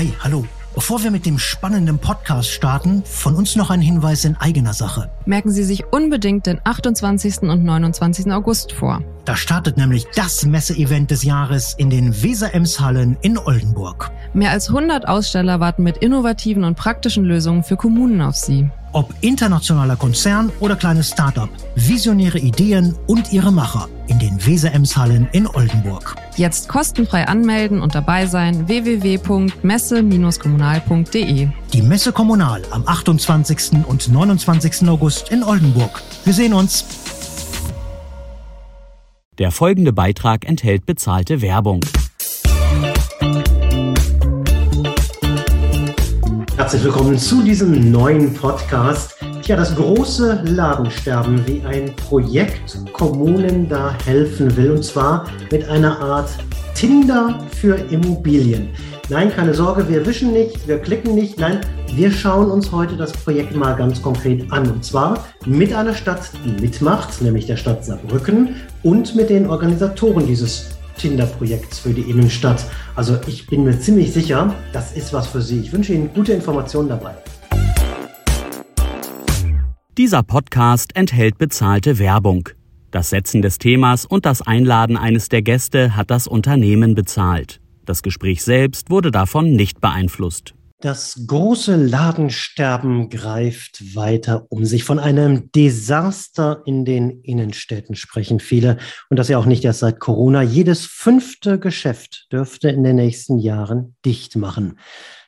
Hi, hallo. Bevor wir mit dem spannenden Podcast starten, von uns noch ein Hinweis in eigener Sache. Merken Sie sich unbedingt den 28. und 29. August vor. Da startet nämlich das Messeevent des Jahres in den Weser-Ems-Hallen in Oldenburg. Mehr als 100 Aussteller warten mit innovativen und praktischen Lösungen für Kommunen auf Sie. Ob internationaler Konzern oder kleines Startup, visionäre Ideen und ihre Macher in den Weser-Ems-Hallen in Oldenburg. Jetzt kostenfrei anmelden und dabei sein www.messe-kommunal.de. Die Messe Kommunal am 28. und 29. August in Oldenburg. Wir sehen uns. Der folgende Beitrag enthält bezahlte Werbung. Herzlich willkommen zu diesem neuen Podcast. Tja, das große Ladensterben, wie ein Projekt Kommunen da helfen will, und zwar mit einer Art Tinder für Immobilien. Nein, keine Sorge, wir wischen nicht, wir klicken nicht. Nein, wir schauen uns heute das Projekt mal ganz konkret an. Und zwar mit einer Stadt, die mitmacht, nämlich der Stadt Saarbrücken und mit den Organisatoren dieses Tinder-Projekts für die Innenstadt. Also ich bin mir ziemlich sicher, das ist was für Sie. Ich wünsche Ihnen gute Informationen dabei. Dieser Podcast enthält bezahlte Werbung. Das Setzen des Themas und das Einladen eines der Gäste hat das Unternehmen bezahlt. Das Gespräch selbst wurde davon nicht beeinflusst. Das große Ladensterben greift weiter um sich. Von einem Desaster in den Innenstädten sprechen viele. Und das ja auch nicht erst seit Corona. Jedes fünfte Geschäft dürfte in den nächsten Jahren dicht machen.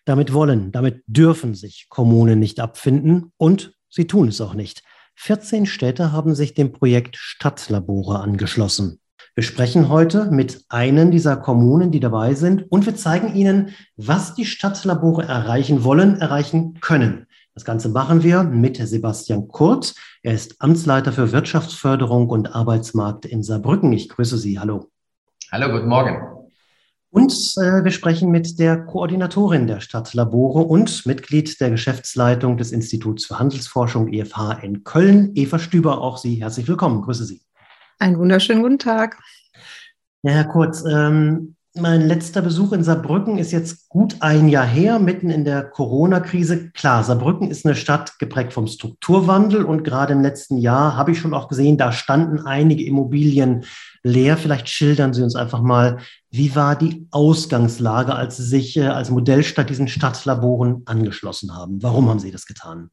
Damit wollen, damit dürfen sich Kommunen nicht abfinden und sie tun es auch nicht. 14 Städte haben sich dem Projekt Stadtlabore angeschlossen. Wir sprechen heute mit einem dieser Kommunen, die dabei sind und wir zeigen Ihnen, was die Stadtlabore erreichen wollen, erreichen können. Das Ganze machen wir mit Sebastian Kurz. Er ist Amtsleiter für Wirtschaftsförderung und Arbeitsmarkt in Saarbrücken. Ich grüße Sie. Hallo. Hallo, guten Morgen. Und äh, wir sprechen mit der Koordinatorin der Stadtlabore und Mitglied der Geschäftsleitung des Instituts für Handelsforschung EFH in Köln, Eva Stüber. Auch Sie herzlich willkommen. Grüße Sie. Einen wunderschönen guten Tag. Ja, Herr Kurz, ähm, mein letzter Besuch in Saarbrücken ist jetzt gut ein Jahr her, mitten in der Corona-Krise. Klar, Saarbrücken ist eine Stadt geprägt vom Strukturwandel und gerade im letzten Jahr habe ich schon auch gesehen, da standen einige Immobilien leer. Vielleicht schildern Sie uns einfach mal, wie war die Ausgangslage, als Sie sich äh, als Modellstadt diesen Stadtlaboren angeschlossen haben? Warum haben Sie das getan?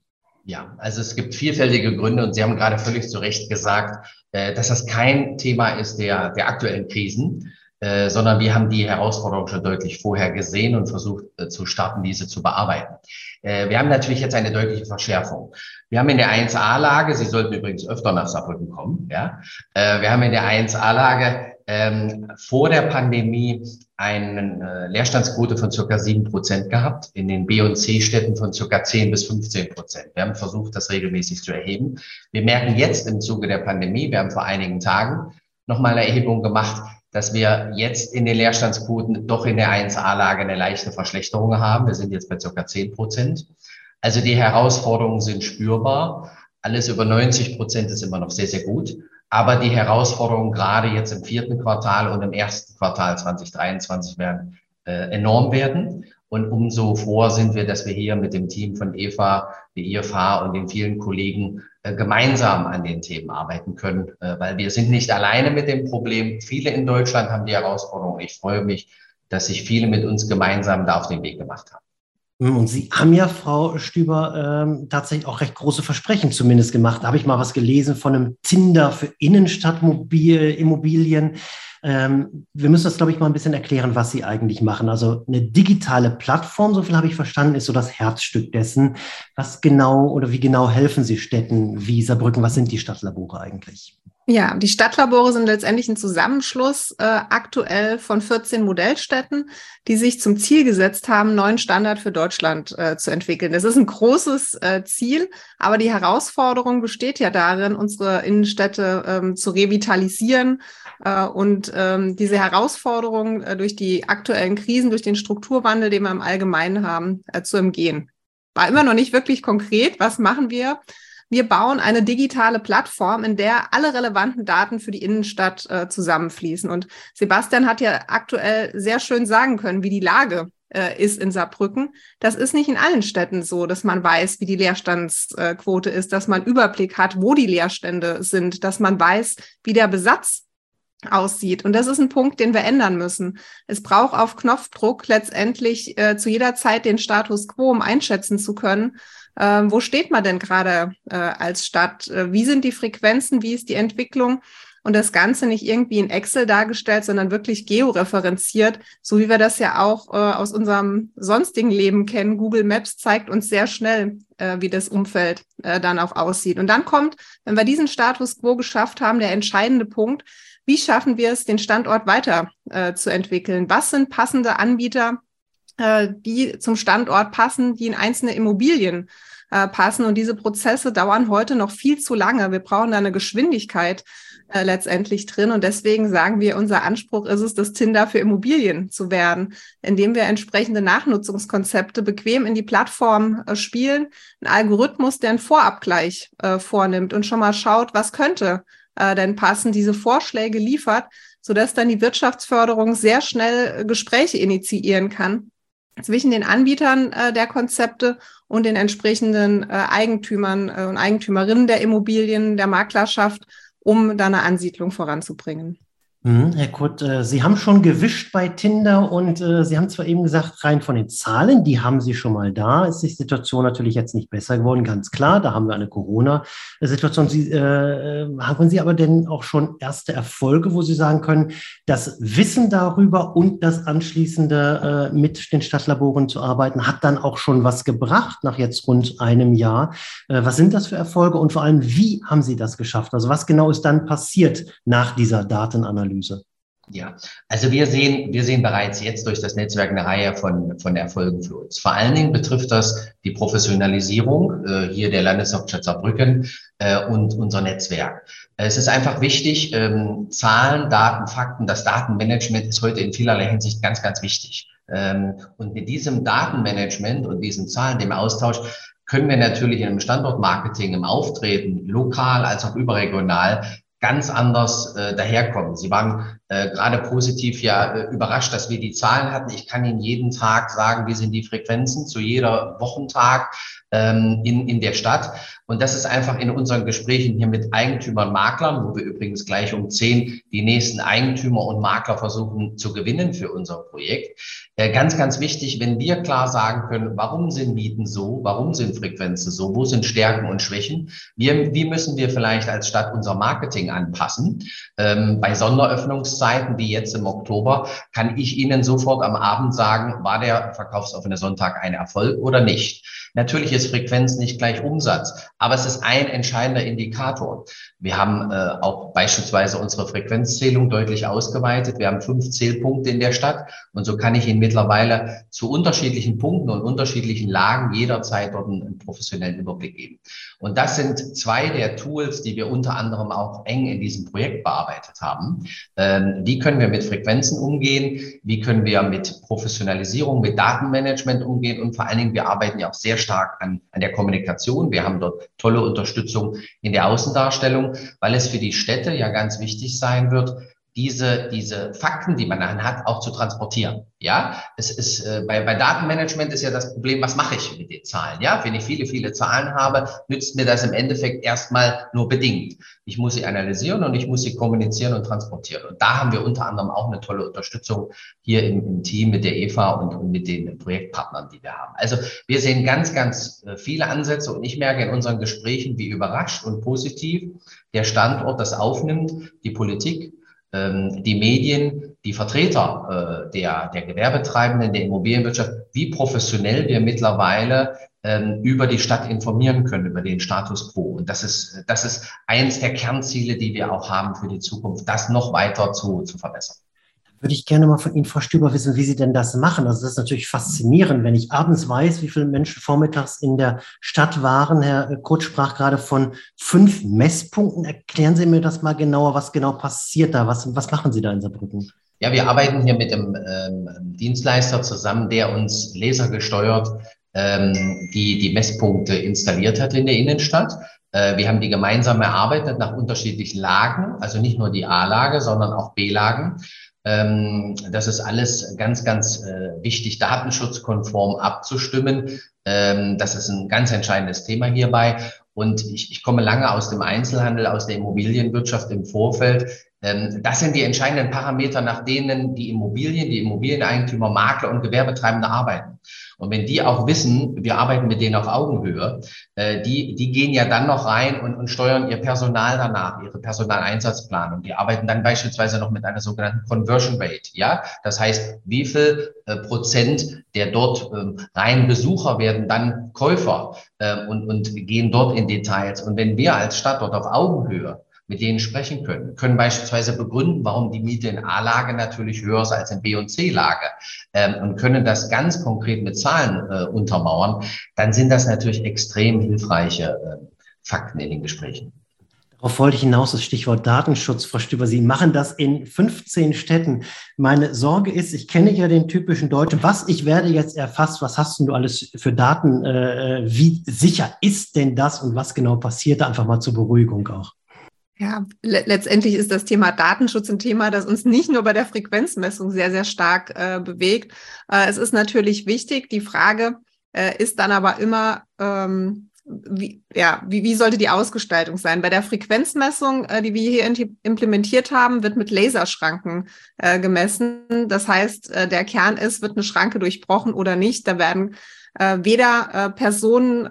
Ja, also es gibt vielfältige Gründe und Sie haben gerade völlig zu Recht gesagt, äh, dass das kein Thema ist der, der aktuellen Krisen, äh, sondern wir haben die Herausforderung schon deutlich vorher gesehen und versucht äh, zu starten, diese zu bearbeiten. Wir haben natürlich jetzt eine deutliche Verschärfung. Wir haben in der 1a-Lage, Sie sollten übrigens öfter nach Saarbrücken kommen, ja, wir haben in der 1a-Lage ähm, vor der Pandemie eine äh, Leerstandsquote von circa sieben Prozent gehabt, in den B- und C-Städten von circa zehn bis 15 Prozent. Wir haben versucht, das regelmäßig zu erheben. Wir merken jetzt im Zuge der Pandemie, wir haben vor einigen Tagen nochmal eine Erhebung gemacht, dass wir jetzt in den Leerstandsquoten doch in der 1a-Lage eine leichte Verschlechterung haben. Wir sind jetzt bei circa 10 Prozent. Also die Herausforderungen sind spürbar. Alles über 90 Prozent ist immer noch sehr, sehr gut. Aber die Herausforderungen gerade jetzt im vierten Quartal und im ersten Quartal 2023 werden äh, enorm werden. Und umso froher sind wir, dass wir hier mit dem Team von EFA, der IFH und den vielen Kollegen äh, gemeinsam an den Themen arbeiten können, äh, weil wir sind nicht alleine mit dem Problem. Viele in Deutschland haben die Herausforderung. Ich freue mich, dass sich viele mit uns gemeinsam da auf den Weg gemacht haben. Und Sie haben ja, Frau Stüber, ähm, tatsächlich auch recht große Versprechen zumindest gemacht. Da habe ich mal was gelesen von einem Tinder für Innenstadtimmobilien. Ähm, wir müssen das, glaube ich, mal ein bisschen erklären, was Sie eigentlich machen. Also eine digitale Plattform, so viel habe ich verstanden, ist so das Herzstück dessen. Was genau oder wie genau helfen Sie Städten wie Saarbrücken? Was sind die Stadtlabore eigentlich? Ja, die Stadtlabore sind letztendlich ein Zusammenschluss äh, aktuell von 14 Modellstädten, die sich zum Ziel gesetzt haben, neuen Standard für Deutschland äh, zu entwickeln. Das ist ein großes äh, Ziel, aber die Herausforderung besteht ja darin, unsere Innenstädte ähm, zu revitalisieren äh, und ähm, diese Herausforderung äh, durch die aktuellen Krisen, durch den Strukturwandel, den wir im Allgemeinen haben, äh, zu umgehen. War immer noch nicht wirklich konkret. Was machen wir? Wir bauen eine digitale Plattform, in der alle relevanten Daten für die Innenstadt äh, zusammenfließen. Und Sebastian hat ja aktuell sehr schön sagen können, wie die Lage äh, ist in Saarbrücken. Das ist nicht in allen Städten so, dass man weiß, wie die Leerstandsquote ist, dass man Überblick hat, wo die Leerstände sind, dass man weiß, wie der Besatz aussieht. Und das ist ein Punkt, den wir ändern müssen. Es braucht auf Knopfdruck letztendlich äh, zu jeder Zeit den Status quo, um einschätzen zu können, äh, wo steht man denn gerade äh, als Stadt? Äh, wie sind die Frequenzen? Wie ist die Entwicklung? Und das Ganze nicht irgendwie in Excel dargestellt, sondern wirklich georeferenziert, so wie wir das ja auch äh, aus unserem sonstigen Leben kennen. Google Maps zeigt uns sehr schnell, äh, wie das Umfeld äh, dann auch aussieht. Und dann kommt, wenn wir diesen Status quo geschafft haben, der entscheidende Punkt, wie schaffen wir es, den Standort weiter äh, zu entwickeln? Was sind passende Anbieter, äh, die zum Standort passen, die in einzelne Immobilien äh, passen? Und diese Prozesse dauern heute noch viel zu lange. Wir brauchen da eine Geschwindigkeit äh, letztendlich drin. Und deswegen sagen wir, unser Anspruch ist es, das Tinder für Immobilien zu werden, indem wir entsprechende Nachnutzungskonzepte bequem in die Plattform äh, spielen, ein Algorithmus, der einen Vorabgleich äh, vornimmt und schon mal schaut, was könnte äh, denn passen, diese Vorschläge liefert, sodass dann die Wirtschaftsförderung sehr schnell äh, Gespräche initiieren kann zwischen den Anbietern äh, der Konzepte und den entsprechenden äh, Eigentümern äh, und Eigentümerinnen der Immobilien, der Maklerschaft, um da eine Ansiedlung voranzubringen. Mhm, Herr Kurt, äh, Sie haben schon gewischt bei Tinder und äh, Sie haben zwar eben gesagt, rein von den Zahlen, die haben Sie schon mal da, ist die Situation natürlich jetzt nicht besser geworden, ganz klar. Da haben wir eine Corona-Situation. Sie, äh, haben Sie aber denn auch schon erste Erfolge, wo Sie sagen können, das Wissen darüber und das anschließende äh, mit den Stadtlaboren zu arbeiten, hat dann auch schon was gebracht nach jetzt rund einem Jahr. Äh, was sind das für Erfolge und vor allem, wie haben Sie das geschafft? Also was genau ist dann passiert nach dieser Datenanalyse? Analyse? Ja, also wir sehen, wir sehen bereits jetzt durch das Netzwerk eine Reihe von, von Erfolgen für uns. Vor allen Dingen betrifft das die Professionalisierung äh, hier der Landeshauptstadt Saarbrücken äh, und unser Netzwerk. Es ist einfach wichtig, ähm, Zahlen, Daten, Fakten, das Datenmanagement ist heute in vielerlei Hinsicht ganz, ganz wichtig. Ähm, und mit diesem Datenmanagement und diesen Zahlen, dem Austausch, können wir natürlich einem Standortmarketing, im Auftreten, lokal als auch überregional, ganz anders äh, daherkommen. Sie waren äh, gerade positiv ja äh, überrascht, dass wir die Zahlen hatten. Ich kann Ihnen jeden Tag sagen, wie sind die Frequenzen zu jeder Wochentag ähm, in, in der Stadt. Und das ist einfach in unseren Gesprächen hier mit Eigentümern, Maklern, wo wir übrigens gleich um zehn die nächsten Eigentümer und Makler versuchen zu gewinnen für unser Projekt. Äh, ganz, ganz wichtig, wenn wir klar sagen können, warum sind Mieten so, warum sind Frequenzen so, wo sind Stärken und Schwächen, wir, wie müssen wir vielleicht als Stadt unser Marketing anpassen. Ähm, bei Sonderöffnungszeiten wie jetzt im Oktober kann ich Ihnen sofort am Abend sagen, war der verkaufsoffene Sonntag ein Erfolg oder nicht. Natürlich ist Frequenz nicht gleich Umsatz, aber es ist ein entscheidender Indikator. Wir haben äh, auch beispielsweise unsere Frequenzzählung deutlich ausgeweitet. Wir haben fünf Zählpunkte in der Stadt und so kann ich Ihnen mittlerweile zu unterschiedlichen Punkten und unterschiedlichen Lagen jederzeit dort einen, professionellen Überblick geben. Und das sind zwei der Tools, die wir unter anderem auch eng in diesem Projekt bearbeitet haben. Ähm, wie können wir mit Frequenzen umgehen? Wie können wir mit Professionalisierung, mit Datenmanagement umgehen? Und vor allen Dingen, wir arbeiten ja auch sehr stark an, an der Kommunikation. Wir haben dort tolle Unterstützung in der Außendarstellung, weil es für die Städte ja ganz wichtig sein wird, diese, diese Fakten, die man dann hat, auch zu transportieren. Ja, es ist äh, bei, bei Datenmanagement ist ja das Problem, was mache ich mit den Zahlen? Ja, wenn ich viele, viele Zahlen habe, nützt mir das im Endeffekt erstmal nur bedingt. Ich muss sie analysieren und ich muss sie kommunizieren und transportieren. Und da haben wir unter anderem auch eine tolle Unterstützung hier im, im Team mit der EVA und, und mit den Projektpartnern, die wir haben. Also wir sehen ganz, ganz äh, viele Ansätze und ich merke in unseren Gesprächen, wie überrascht und positiv der Standort das aufnimmt, die Politik, ähm, die Medien, die Vertreter äh, der, der Gewerbetreibenden, der Immobilienwirtschaft, wie professionell wir mittlerweile ähm, über die Stadt informieren können, über den Status quo. Und das ist, das ist eins der Kernziele, die wir auch haben für die Zukunft, das noch weiter zu, zu verbessern würde ich gerne mal von Ihnen, Frau Stüber, wissen, wie Sie denn das machen. Also das ist natürlich faszinierend, wenn ich abends weiß, wie viele Menschen vormittags in der Stadt waren. Herr Kurt sprach gerade von fünf Messpunkten. Erklären Sie mir das mal genauer, was genau passiert da? Was, was machen Sie da in Saarbrücken? Ja, wir arbeiten hier mit einem ähm, Dienstleister zusammen, der uns lasergesteuert ähm, die, die Messpunkte installiert hat in der Innenstadt. Äh, wir haben die gemeinsam erarbeitet nach unterschiedlichen Lagen, also nicht nur die A-Lage, sondern auch B-Lagen. Ähm, das ist alles ganz, ganz äh, wichtig, datenschutzkonform abzustimmen. Ähm, das ist ein ganz entscheidendes Thema hierbei. Und ich, ich komme lange aus dem Einzelhandel, aus der Immobilienwirtschaft im Vorfeld. Ähm, das sind die entscheidenden Parameter, nach denen die Immobilien, die Immobilieneigentümer, Makler und Gewerbetreibende arbeiten. Und wenn die auch wissen, wir arbeiten mit denen auf Augenhöhe, äh, die, die gehen ja dann noch rein und, und steuern ihr Personal danach, ihre Personaleinsatzplanung. Die arbeiten dann beispielsweise noch mit einer sogenannten Conversion Rate. Ja, das heißt, wie viel äh, Prozent der dort ähm, rein Besucher werden dann Käufer äh, und, und gehen dort in Details. Und wenn wir als Stadt dort auf Augenhöhe mit denen sprechen können, können beispielsweise begründen, warum die Miete in A-Lage natürlich höher ist als in B- und C-Lage ähm, und können das ganz konkret mit Zahlen äh, untermauern, dann sind das natürlich extrem hilfreiche äh, Fakten in den Gesprächen. Darauf wollte ich hinaus, das Stichwort Datenschutz, Frau Stüber. Sie machen das in 15 Städten. Meine Sorge ist, ich kenne ja den typischen Deutschen. Was, ich werde jetzt erfasst, was hast du alles für Daten? Äh, wie sicher ist denn das und was genau passiert da? Einfach mal zur Beruhigung auch. Ja, le letztendlich ist das Thema Datenschutz ein Thema, das uns nicht nur bei der Frequenzmessung sehr, sehr stark äh, bewegt. Äh, es ist natürlich wichtig. Die Frage äh, ist dann aber immer, ähm, wie, ja, wie, wie sollte die Ausgestaltung sein? Bei der Frequenzmessung, äh, die wir hier implementiert haben, wird mit Laserschranken äh, gemessen. Das heißt, äh, der Kern ist, wird eine Schranke durchbrochen oder nicht. Da werden weder Personen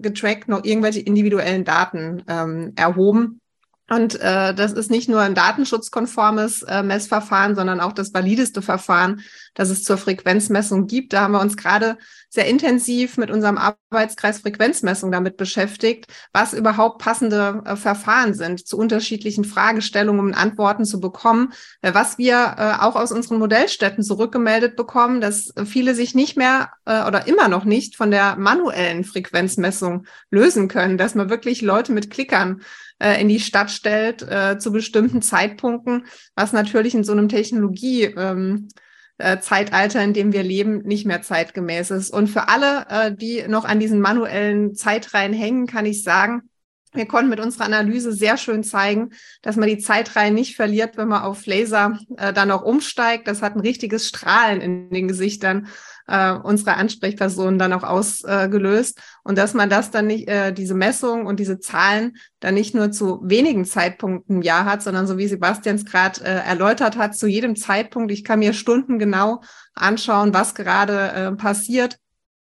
getrackt noch irgendwelche individuellen Daten ähm, erhoben. Und äh, das ist nicht nur ein datenschutzkonformes äh, Messverfahren, sondern auch das valideste Verfahren, das es zur Frequenzmessung gibt. Da haben wir uns gerade sehr intensiv mit unserem Arbeitskreis Frequenzmessung damit beschäftigt, was überhaupt passende äh, Verfahren sind zu unterschiedlichen Fragestellungen, um Antworten zu bekommen. Äh, was wir äh, auch aus unseren Modellstätten zurückgemeldet bekommen, dass viele sich nicht mehr äh, oder immer noch nicht von der manuellen Frequenzmessung lösen können, dass man wirklich Leute mit Klickern äh, in die Stadt stellt äh, zu bestimmten Zeitpunkten, was natürlich in so einem Technologie ähm, äh, Zeitalter, in dem wir leben, nicht mehr zeitgemäß ist. Und für alle, äh, die noch an diesen manuellen Zeitreihen hängen, kann ich sagen, wir konnten mit unserer Analyse sehr schön zeigen, dass man die Zeitreihen nicht verliert, wenn man auf Laser äh, dann auch umsteigt. Das hat ein richtiges Strahlen in den Gesichtern äh, unserer Ansprechpersonen dann auch ausgelöst. und dass man das dann nicht, äh, diese Messung und diese Zahlen dann nicht nur zu wenigen Zeitpunkten im Jahr hat, sondern so wie Sebastian es gerade äh, erläutert hat, zu jedem Zeitpunkt. Ich kann mir Stunden genau anschauen, was gerade äh, passiert.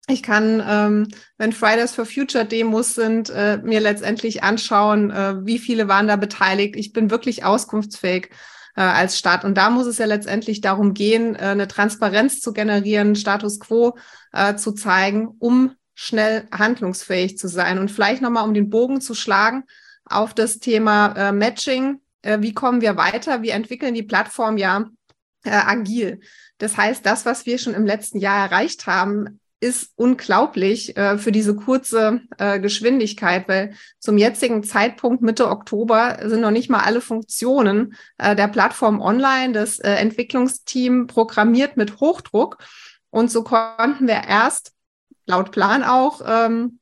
Ich kann, ähm, wenn Fridays for Future Demos sind, äh, mir letztendlich anschauen, äh, wie viele waren da beteiligt. Ich bin wirklich auskunftsfähig äh, als Staat. Und da muss es ja letztendlich darum gehen, äh, eine Transparenz zu generieren, Status quo äh, zu zeigen, um schnell handlungsfähig zu sein. Und vielleicht nochmal, um den Bogen zu schlagen auf das Thema äh, Matching. Äh, wie kommen wir weiter? Wir entwickeln die Plattform ja äh, agil. Das heißt, das, was wir schon im letzten Jahr erreicht haben, ist unglaublich äh, für diese kurze äh, Geschwindigkeit, weil zum jetzigen Zeitpunkt Mitte Oktober sind noch nicht mal alle Funktionen äh, der Plattform online. Das äh, Entwicklungsteam programmiert mit Hochdruck und so konnten wir erst laut Plan auch ähm,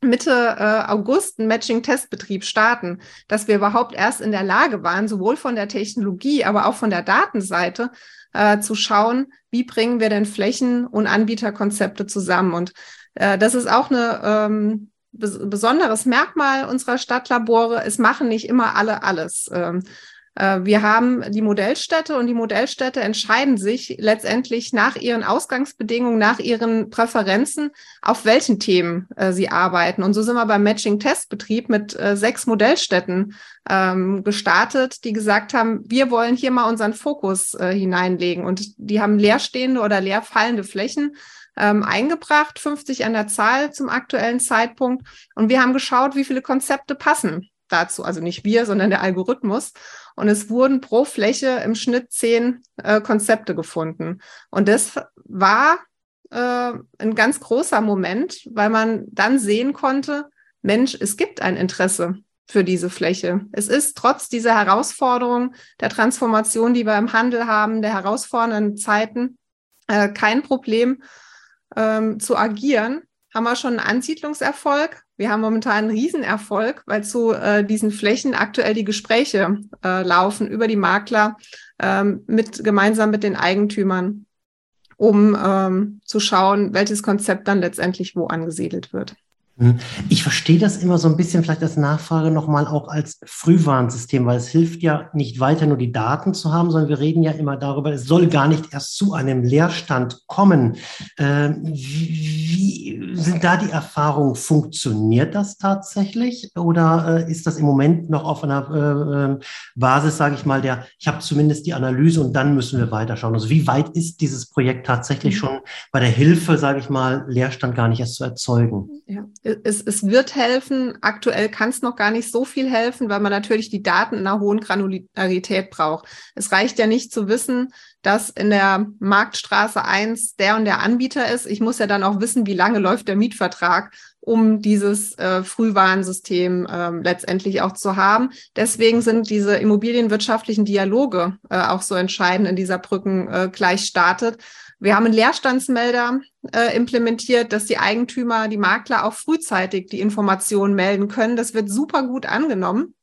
Mitte äh, August einen Matching-Testbetrieb starten, dass wir überhaupt erst in der Lage waren, sowohl von der Technologie, aber auch von der Datenseite äh, zu schauen, wie bringen wir denn Flächen und Anbieterkonzepte zusammen. Und äh, das ist auch eine ähm, besonderes Merkmal unserer Stadtlabore. Es machen nicht immer alle alles. Ähm, äh, wir haben die Modellstädte und die Modellstädte entscheiden sich letztendlich nach ihren Ausgangsbedingungen, nach ihren Präferenzen, auf welchen Themen äh, sie arbeiten. Und so sind wir beim Matching-Testbetrieb mit äh, sechs Modellstädten ähm, gestartet, die gesagt haben, wir wollen hier mal unseren Fokus äh, hineinlegen. Und die haben leerstehende oder leerfallende Flächen ähm, eingebracht, 50 an der Zahl zum aktuellen Zeitpunkt. Und wir haben geschaut, wie viele Konzepte passen dazu. Also nicht wir, sondern der Algorithmus. Und es wurden pro Fläche im Schnitt zehn äh, Konzepte gefunden. Und das war äh, ein ganz großer Moment, weil man dann sehen konnte, Mensch, es gibt ein Interesse für diese Fläche. Es ist trotz dieser Herausforderung der Transformation, die wir im Handel haben, der herausfordernden Zeiten, äh, kein Problem ähm, zu agieren. Haben wir schon einen Ansiedlungserfolg wir haben momentan einen Riesenerfolg, weil zu äh, diesen Flächen aktuell die Gespräche äh, laufen über die Makler ähm, mit, gemeinsam mit den Eigentümern, um ähm, zu schauen, welches Konzept dann letztendlich wo angesiedelt wird. Hm. Ich verstehe das immer so ein bisschen vielleicht als Nachfrage nochmal auch als Frühwarnsystem, weil es hilft ja nicht weiter nur die Daten zu haben, sondern wir reden ja immer darüber, es soll gar nicht erst zu einem Leerstand kommen. Ähm, wie, wie sind da die Erfahrungen? Funktioniert das tatsächlich oder äh, ist das im Moment noch auf einer äh, äh Basis, sage ich mal, der, ich habe zumindest die Analyse und dann müssen wir weiterschauen. Also wie weit ist dieses Projekt tatsächlich mhm. schon bei der Hilfe, sage ich mal, Leerstand gar nicht erst zu erzeugen? Ja es, es wird helfen. Aktuell kann es noch gar nicht so viel helfen, weil man natürlich die Daten in einer hohen Granularität braucht. Es reicht ja nicht zu wissen, dass in der Marktstraße 1 der und der Anbieter ist. Ich muss ja dann auch wissen, wie lange läuft der Mietvertrag, um dieses äh, Frühwarnsystem äh, letztendlich auch zu haben. Deswegen sind diese immobilienwirtschaftlichen Dialoge äh, auch so entscheidend in dieser Brücken äh, gleich startet wir haben einen Leerstandsmelder äh, implementiert, dass die Eigentümer, die Makler auch frühzeitig die Informationen melden können. Das wird super gut angenommen.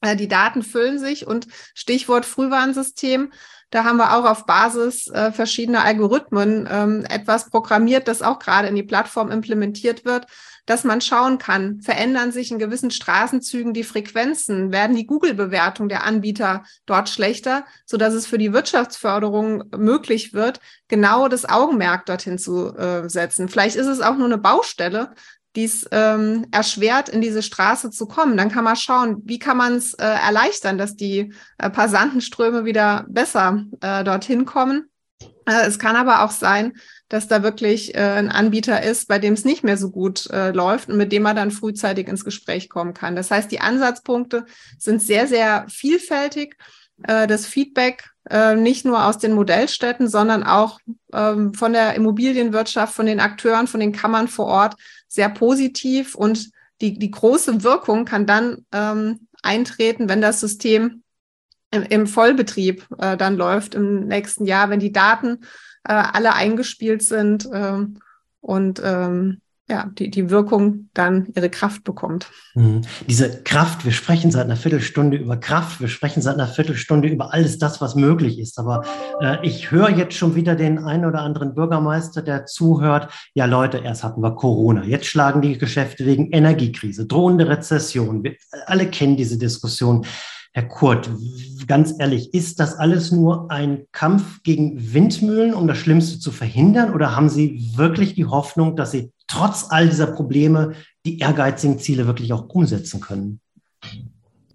Äh, die Daten füllen sich und Stichwort Frühwarnsystem. Da haben wir auch auf Basis äh, verschiedener Algorithmen ähm, etwas programmiert, das auch gerade in die Plattform implementiert wird, dass man schauen kann, verändern sich in gewissen Straßenzügen die Frequenzen, werden die Google-Bewertungen der Anbieter dort schlechter, so dass es für die Wirtschaftsförderung möglich wird, genau das Augenmerk dorthin zu äh, setzen. Vielleicht ist es auch nur eine Baustelle, die es ähm, erschwert, in diese Straße zu kommen. Dann kann man schauen, wie kann man es äh, erleichtern, dass die äh, Passantenströme wieder besser äh, dorthin kommen. Äh, es kann aber auch sein, dass da wirklich äh, ein Anbieter ist, bei dem es nicht mehr so gut äh, läuft und mit dem man dann frühzeitig ins Gespräch kommen kann. Das heißt, die Ansatzpunkte sind sehr, sehr vielfältig. Äh, das Feedback äh, nicht nur aus den Modellstädten, sondern auch ähm, von der Immobilienwirtschaft, von den Akteuren, von den Kammern vor Ort sehr positiv und die, die große Wirkung kann dann ähm, eintreten, wenn das System im, im Vollbetrieb äh, dann läuft im nächsten Jahr, wenn die Daten äh, alle eingespielt sind ähm, und ähm, ja, die, die Wirkung dann ihre Kraft bekommt. Mhm. Diese Kraft, wir sprechen seit einer Viertelstunde über Kraft, wir sprechen seit einer Viertelstunde über alles das, was möglich ist. Aber äh, ich höre jetzt schon wieder den einen oder anderen Bürgermeister, der zuhört, ja Leute, erst hatten wir Corona, jetzt schlagen die Geschäfte wegen Energiekrise, drohende Rezession. Wir alle kennen diese Diskussion. Herr Kurt, ganz ehrlich, ist das alles nur ein Kampf gegen Windmühlen, um das Schlimmste zu verhindern? Oder haben Sie wirklich die Hoffnung, dass Sie trotz all dieser Probleme die ehrgeizigen Ziele wirklich auch umsetzen können?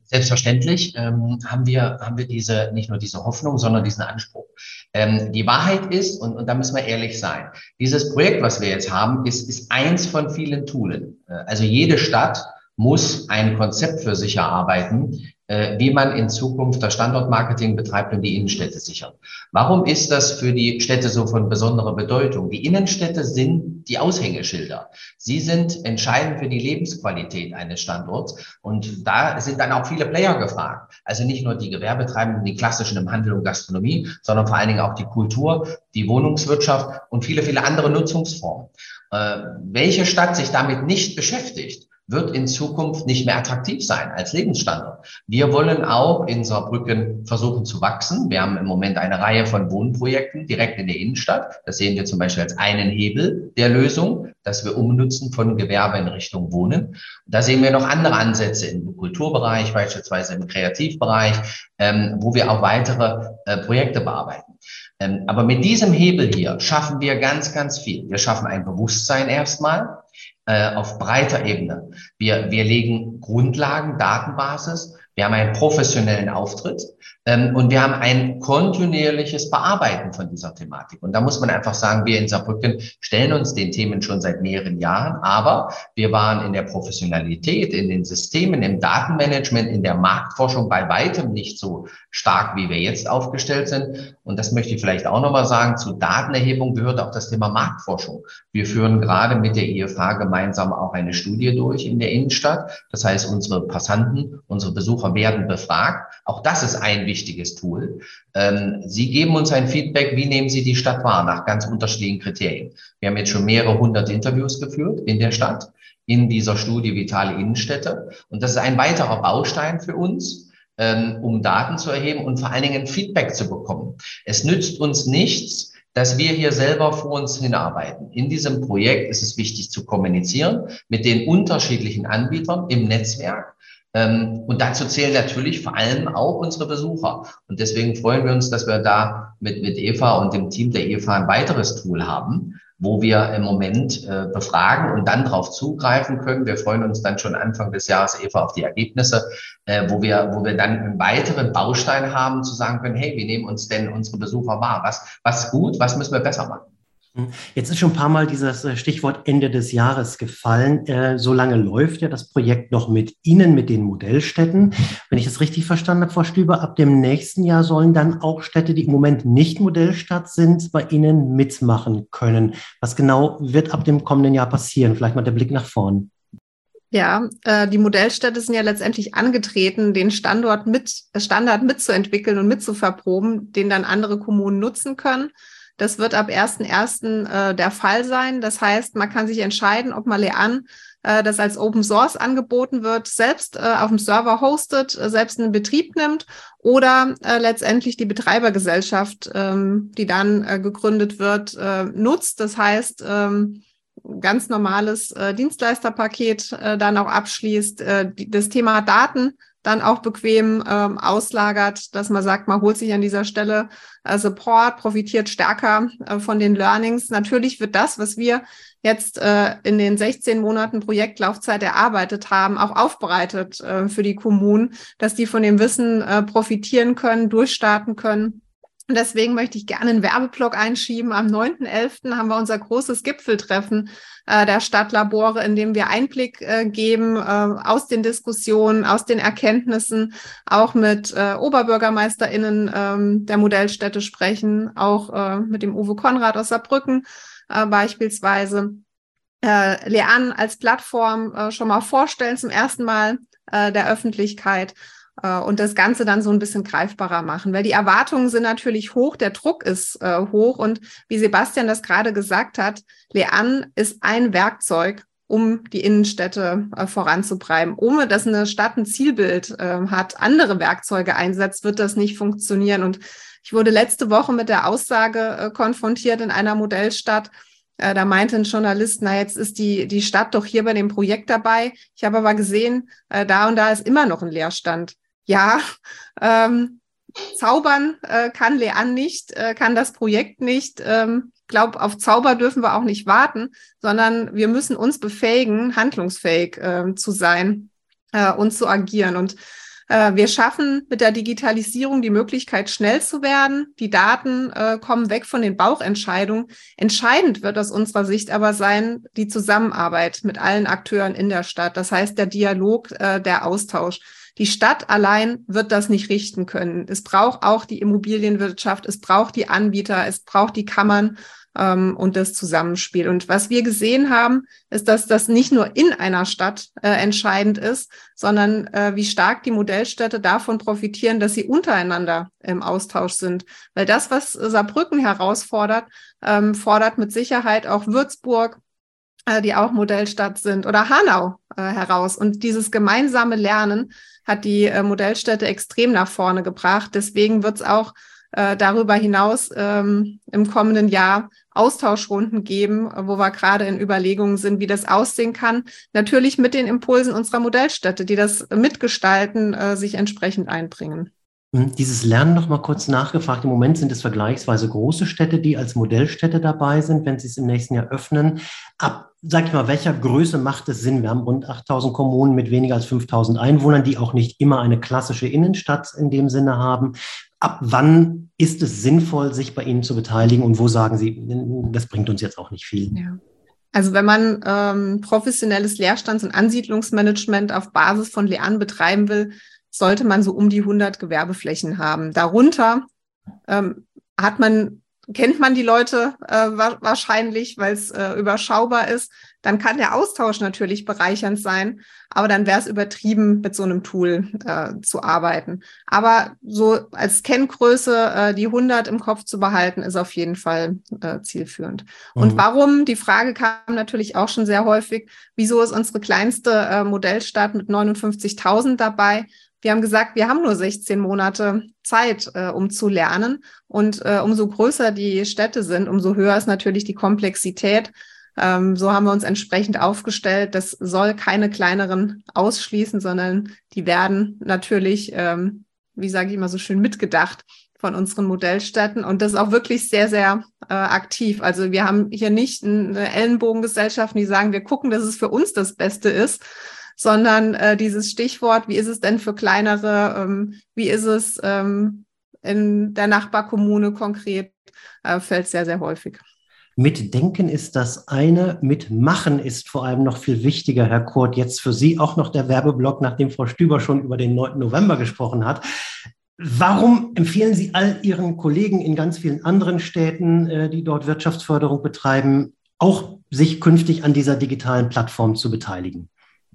Selbstverständlich ähm, haben, wir, haben wir diese, nicht nur diese Hoffnung, sondern diesen Anspruch. Ähm, die Wahrheit ist, und, und da müssen wir ehrlich sein, dieses Projekt, was wir jetzt haben, ist, ist eins von vielen Toolen. Äh, also jede Stadt muss ein Konzept für sich erarbeiten, wie man in Zukunft das Standortmarketing betreibt und die Innenstädte sichert. Warum ist das für die Städte so von besonderer Bedeutung? Die Innenstädte sind die Aushängeschilder. Sie sind entscheidend für die Lebensqualität eines Standorts und da sind dann auch viele Player gefragt. Also nicht nur die Gewerbetreibenden, die klassischen im Handel und Gastronomie, sondern vor allen Dingen auch die Kultur, die Wohnungswirtschaft und viele, viele andere Nutzungsformen. Äh, welche Stadt sich damit nicht beschäftigt, wird in Zukunft nicht mehr attraktiv sein als Lebensstandort. Wir wollen auch in Saarbrücken versuchen zu wachsen. Wir haben im Moment eine Reihe von Wohnprojekten direkt in der Innenstadt. Das sehen wir zum Beispiel als einen Hebel der Lösung, dass wir umnutzen von Gewerbe in Richtung Wohnen. Da sehen wir noch andere Ansätze im Kulturbereich, beispielsweise im Kreativbereich, ähm, wo wir auch weitere äh, Projekte bearbeiten. Ähm, aber mit diesem Hebel hier schaffen wir ganz, ganz viel. Wir schaffen ein Bewusstsein erstmal auf breiter Ebene. Wir, wir legen Grundlagen, Datenbasis, wir haben einen professionellen Auftritt ähm, und wir haben ein kontinuierliches Bearbeiten von dieser Thematik. Und da muss man einfach sagen, wir in Saarbrücken stellen uns den Themen schon seit mehreren Jahren, aber wir waren in der Professionalität, in den Systemen, im Datenmanagement, in der Marktforschung bei weitem nicht so stark, wie wir jetzt aufgestellt sind. Und das möchte ich vielleicht auch nochmal sagen, zu Datenerhebung gehört auch das Thema Marktforschung. Wir führen gerade mit der IFH gemeinsam auch eine Studie durch in der Innenstadt. Das heißt, unsere Passanten, unsere Besucher werden befragt. Auch das ist ein wichtiges Tool. Ähm, Sie geben uns ein Feedback, wie nehmen Sie die Stadt wahr, nach ganz unterschiedlichen Kriterien. Wir haben jetzt schon mehrere hundert Interviews geführt in der Stadt, in dieser Studie Vitale Innenstädte. Und das ist ein weiterer Baustein für uns, ähm, um Daten zu erheben und vor allen Dingen Feedback zu bekommen. Es nützt uns nichts, dass wir hier selber vor uns hinarbeiten. In diesem Projekt ist es wichtig zu kommunizieren mit den unterschiedlichen Anbietern im Netzwerk. Ähm, und dazu zählen natürlich vor allem auch unsere Besucher. Und deswegen freuen wir uns, dass wir da mit, mit Eva und dem Team der Eva ein weiteres Tool haben, wo wir im Moment äh, befragen und dann darauf zugreifen können. Wir freuen uns dann schon Anfang des Jahres, Eva, auf die Ergebnisse, äh, wo wir, wo wir dann einen weiteren Baustein haben, zu sagen können, hey, wie nehmen uns denn unsere Besucher wahr? Was, was gut, was müssen wir besser machen? Hm. Jetzt ist schon ein paar Mal dieses äh, Stichwort Ende des Jahres gefallen. Äh, so lange läuft ja das Projekt noch mit Ihnen, mit den Modellstädten. Wenn ich das richtig verstanden habe, Frau Stüber, ab dem nächsten Jahr sollen dann auch Städte, die im Moment nicht Modellstadt sind, bei Ihnen mitmachen können. Was genau wird ab dem kommenden Jahr passieren? Vielleicht mal der Blick nach vorn. Ja, äh, die Modellstädte sind ja letztendlich angetreten, den Standort mit, Standard mitzuentwickeln und mitzuverproben, den dann andere Kommunen nutzen können. Das wird ab 1.1. Äh, der Fall sein. Das heißt, man kann sich entscheiden, ob man Lean äh, das als Open Source angeboten wird, selbst äh, auf dem Server hostet, äh, selbst in Betrieb nimmt oder äh, letztendlich die Betreibergesellschaft, ähm, die dann äh, gegründet wird, äh, nutzt. Das heißt, ähm, ganz normales äh, Dienstleisterpaket äh, dann auch abschließt, äh, das Thema Daten dann auch bequem ähm, auslagert, dass man sagt, man holt sich an dieser Stelle äh, Support, profitiert stärker äh, von den Learnings. Natürlich wird das, was wir jetzt äh, in den 16 Monaten Projektlaufzeit erarbeitet haben, auch aufbereitet äh, für die Kommunen, dass die von dem Wissen äh, profitieren können, durchstarten können und deswegen möchte ich gerne einen Werbeblock einschieben. Am 9.11. haben wir unser großes Gipfeltreffen äh, der Stadtlabore, in dem wir Einblick äh, geben äh, aus den Diskussionen, aus den Erkenntnissen, auch mit äh, OberbürgermeisterInnen ähm, der Modellstädte sprechen, auch äh, mit dem Uwe Konrad aus Saarbrücken äh, beispielsweise. Äh, Lean als Plattform äh, schon mal vorstellen zum ersten Mal äh, der Öffentlichkeit und das Ganze dann so ein bisschen greifbarer machen, weil die Erwartungen sind natürlich hoch, der Druck ist äh, hoch und wie Sebastian das gerade gesagt hat, Lean ist ein Werkzeug, um die Innenstädte äh, voranzutreiben. Ohne dass eine Stadt ein Zielbild äh, hat, andere Werkzeuge einsetzt, wird das nicht funktionieren. Und ich wurde letzte Woche mit der Aussage äh, konfrontiert in einer Modellstadt, äh, da meinte ein Journalist, na jetzt ist die, die Stadt doch hier bei dem Projekt dabei. Ich habe aber gesehen, äh, da und da ist immer noch ein Leerstand ja, ähm, zaubern äh, kann Leanne nicht, äh, kann das Projekt nicht. Ähm, glaube, auf Zauber dürfen wir auch nicht warten, sondern wir müssen uns befähigen, handlungsfähig äh, zu sein äh, und zu agieren. Und äh, wir schaffen mit der Digitalisierung die Möglichkeit, schnell zu werden. Die Daten äh, kommen weg von den Bauchentscheidungen. Entscheidend wird aus unserer Sicht aber sein, die Zusammenarbeit mit allen Akteuren in der Stadt. Das heißt, der Dialog, äh, der Austausch. Die Stadt allein wird das nicht richten können. Es braucht auch die Immobilienwirtschaft, es braucht die Anbieter, es braucht die Kammern ähm, und das Zusammenspiel. Und was wir gesehen haben, ist, dass das nicht nur in einer Stadt äh, entscheidend ist, sondern äh, wie stark die Modellstädte davon profitieren, dass sie untereinander im Austausch sind. Weil das, was Saarbrücken herausfordert, ähm, fordert mit Sicherheit auch Würzburg, die auch Modellstadt sind, oder Hanau äh, heraus. Und dieses gemeinsame Lernen hat die äh, Modellstätte extrem nach vorne gebracht. Deswegen wird es auch äh, darüber hinaus ähm, im kommenden Jahr Austauschrunden geben, wo wir gerade in Überlegungen sind, wie das aussehen kann. Natürlich mit den Impulsen unserer Modellstätte, die das mitgestalten, äh, sich entsprechend einbringen. Hm, dieses Lernen noch mal kurz nachgefragt. Im Moment sind es vergleichsweise große Städte, die als Modellstädte dabei sind, wenn sie es im nächsten Jahr öffnen. Ab, sag ich mal, welcher Größe macht es Sinn? Wir haben rund 8000 Kommunen mit weniger als 5000 Einwohnern, die auch nicht immer eine klassische Innenstadt in dem Sinne haben. Ab wann ist es sinnvoll, sich bei Ihnen zu beteiligen und wo sagen Sie, das bringt uns jetzt auch nicht viel? Ja. Also wenn man ähm, professionelles Leerstands- und Ansiedlungsmanagement auf Basis von Lean betreiben will, sollte man so um die 100 Gewerbeflächen haben. Darunter ähm, hat man kennt man die Leute äh, wahrscheinlich, weil es äh, überschaubar ist. Dann kann der Austausch natürlich bereichernd sein, aber dann wäre es übertrieben, mit so einem Tool äh, zu arbeiten. Aber so als Kenngröße äh, die 100 im Kopf zu behalten, ist auf jeden Fall äh, zielführend. Mhm. Und warum? Die Frage kam natürlich auch schon sehr häufig. Wieso ist unsere kleinste äh, Modellstadt mit 59.000 dabei? Wir haben gesagt, wir haben nur 16 Monate Zeit, äh, um zu lernen. Und äh, umso größer die Städte sind, umso höher ist natürlich die Komplexität. Ähm, so haben wir uns entsprechend aufgestellt. Das soll keine kleineren ausschließen, sondern die werden natürlich, ähm, wie sage ich immer so schön, mitgedacht von unseren Modellstädten und das ist auch wirklich sehr, sehr äh, aktiv. Also wir haben hier nicht eine Ellenbogengesellschaft, die sagen, wir gucken, dass es für uns das Beste ist, sondern äh, dieses Stichwort, wie ist es denn für kleinere, ähm, wie ist es ähm, in der Nachbarkommune konkret, äh, fällt sehr, sehr häufig. Mit Denken ist das eine, mit Machen ist vor allem noch viel wichtiger, Herr Kurt. Jetzt für Sie auch noch der Werbeblock, nachdem Frau Stüber schon über den 9. November gesprochen hat. Warum empfehlen Sie all Ihren Kollegen in ganz vielen anderen Städten, äh, die dort Wirtschaftsförderung betreiben, auch sich künftig an dieser digitalen Plattform zu beteiligen?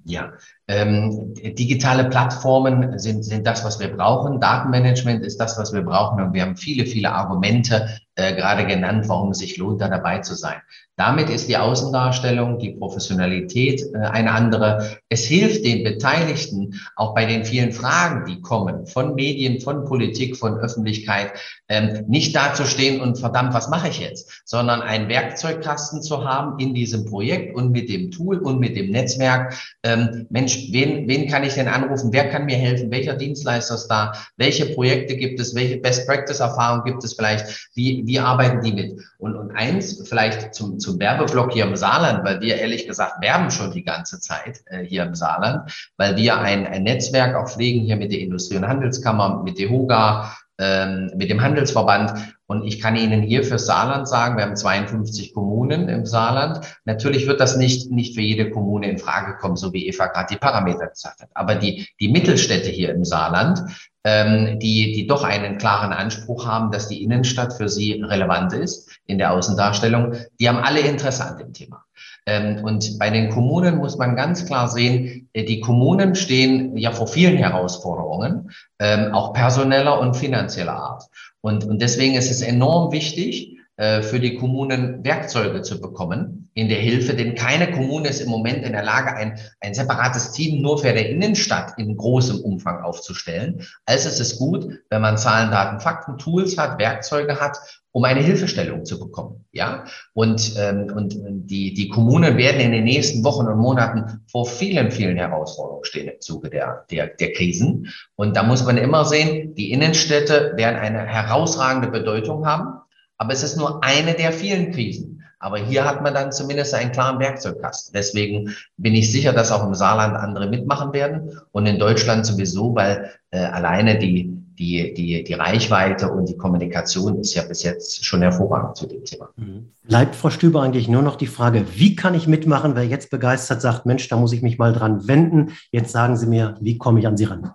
Ja, ähm, digitale Plattformen sind, sind das, was wir brauchen. Datenmanagement ist das, was wir brauchen. Und wir haben viele, viele Argumente äh, gerade genannt, warum es sich lohnt, da dabei zu sein. Damit ist die Außendarstellung, die Professionalität äh, eine andere. Es hilft den Beteiligten auch bei den vielen Fragen, die kommen von Medien, von Politik, von Öffentlichkeit, ähm, nicht dazustehen und verdammt, was mache ich jetzt, sondern einen Werkzeugkasten zu haben in diesem Projekt und mit dem Tool und mit dem Netzwerk. Ähm, Mensch, wen, wen kann ich denn anrufen? Wer kann mir helfen? Welcher Dienstleister ist da? Welche Projekte gibt es? Welche Best Practice Erfahrungen gibt es vielleicht? Wie, wie arbeiten die mit? Und, und eins vielleicht zum, zum Werbeblock hier im Saarland, weil wir ehrlich gesagt werben schon die ganze Zeit äh, hier im Saarland, weil wir ein, ein Netzwerk auch pflegen hier mit der Industrie- und Handelskammer, mit der HOGA, ähm, mit dem Handelsverband. Und ich kann Ihnen hier für Saarland sagen, wir haben 52 Kommunen im Saarland. Natürlich wird das nicht, nicht für jede Kommune in Frage kommen, so wie Eva gerade die Parameter gesagt hat. Aber die, die Mittelstädte hier im Saarland, ähm, die, die doch einen klaren Anspruch haben, dass die Innenstadt für sie relevant ist in der Außendarstellung, die haben alle Interesse an dem Thema. Ähm, und bei den Kommunen muss man ganz klar sehen, äh, die Kommunen stehen ja vor vielen Herausforderungen, ähm, auch personeller und finanzieller Art. Und, und deswegen ist es enorm wichtig, für die Kommunen Werkzeuge zu bekommen in der Hilfe, denn keine Kommune ist im Moment in der Lage, ein, ein separates Team nur für der Innenstadt in großem Umfang aufzustellen. Also es ist gut, wenn man Zahlen, Daten, Fakten, Tools hat, Werkzeuge hat, um eine Hilfestellung zu bekommen. Ja, und, ähm, und die, die Kommunen werden in den nächsten Wochen und Monaten vor vielen, vielen Herausforderungen stehen im Zuge der, der, der Krisen. Und da muss man immer sehen, die Innenstädte werden eine herausragende Bedeutung haben. Aber es ist nur eine der vielen Krisen. Aber hier hat man dann zumindest einen klaren Werkzeugkasten. Deswegen bin ich sicher, dass auch im Saarland andere mitmachen werden und in Deutschland sowieso, weil äh, alleine die, die, die, die Reichweite und die Kommunikation ist ja bis jetzt schon hervorragend zu dem Thema. Mhm. Bleibt, Frau Stüber, eigentlich nur noch die Frage, wie kann ich mitmachen, wer jetzt begeistert sagt, Mensch, da muss ich mich mal dran wenden. Jetzt sagen Sie mir, wie komme ich an Sie ran?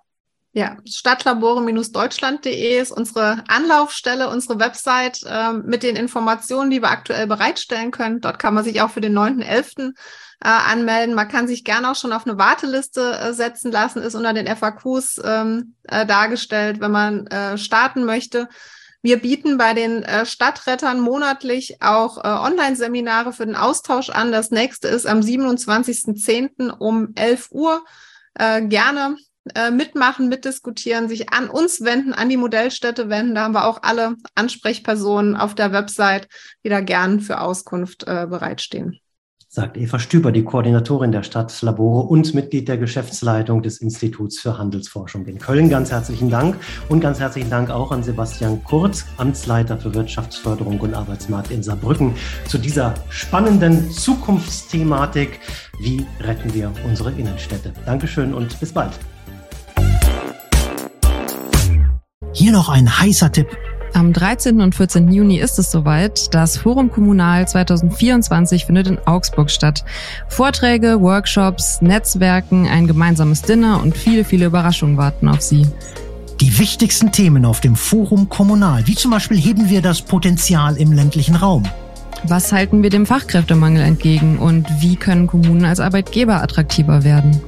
Ja, stadtlabore-deutschland.de ist unsere Anlaufstelle, unsere Website äh, mit den Informationen, die wir aktuell bereitstellen können. Dort kann man sich auch für den 9.11. Äh, anmelden. Man kann sich gerne auch schon auf eine Warteliste äh, setzen lassen, ist unter den FAQs ähm, äh, dargestellt, wenn man äh, starten möchte. Wir bieten bei den äh, Stadtrettern monatlich auch Online-Seminare für den Austausch an. Das nächste ist am 27.10. um 11 Uhr. Äh, gerne äh, mitmachen, mitdiskutieren, sich an uns wenden, an die Modellstätte wenden. Da haben wir auch alle Ansprechpersonen auf der Website, die da gern für Auskunft äh, bereitstehen. Sagt Eva Stüber, die Koordinatorin der Stadtlabore und Mitglied der Geschäftsleitung des Instituts für Handelsforschung in Köln. Ganz herzlichen Dank und ganz herzlichen Dank auch an Sebastian Kurz, Amtsleiter für Wirtschaftsförderung und Arbeitsmarkt in Saarbrücken, zu dieser spannenden Zukunftsthematik. Wie retten wir unsere Innenstädte? Dankeschön und bis bald. Hier noch ein heißer Tipp. Am 13. und 14. Juni ist es soweit. Das Forum Kommunal 2024 findet in Augsburg statt. Vorträge, Workshops, Netzwerken, ein gemeinsames Dinner und viele, viele Überraschungen warten auf Sie. Die wichtigsten Themen auf dem Forum Kommunal, wie zum Beispiel heben wir das Potenzial im ländlichen Raum. Was halten wir dem Fachkräftemangel entgegen und wie können Kommunen als Arbeitgeber attraktiver werden?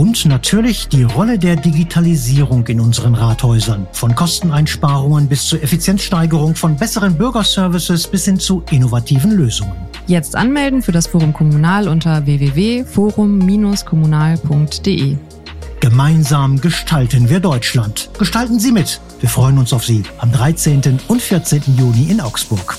Und natürlich die Rolle der Digitalisierung in unseren Rathäusern. Von Kosteneinsparungen bis zur Effizienzsteigerung, von besseren Bürgerservices bis hin zu innovativen Lösungen. Jetzt anmelden für das Forum Kommunal unter www.forum-kommunal.de. Gemeinsam gestalten wir Deutschland. Gestalten Sie mit. Wir freuen uns auf Sie am 13. und 14. Juni in Augsburg.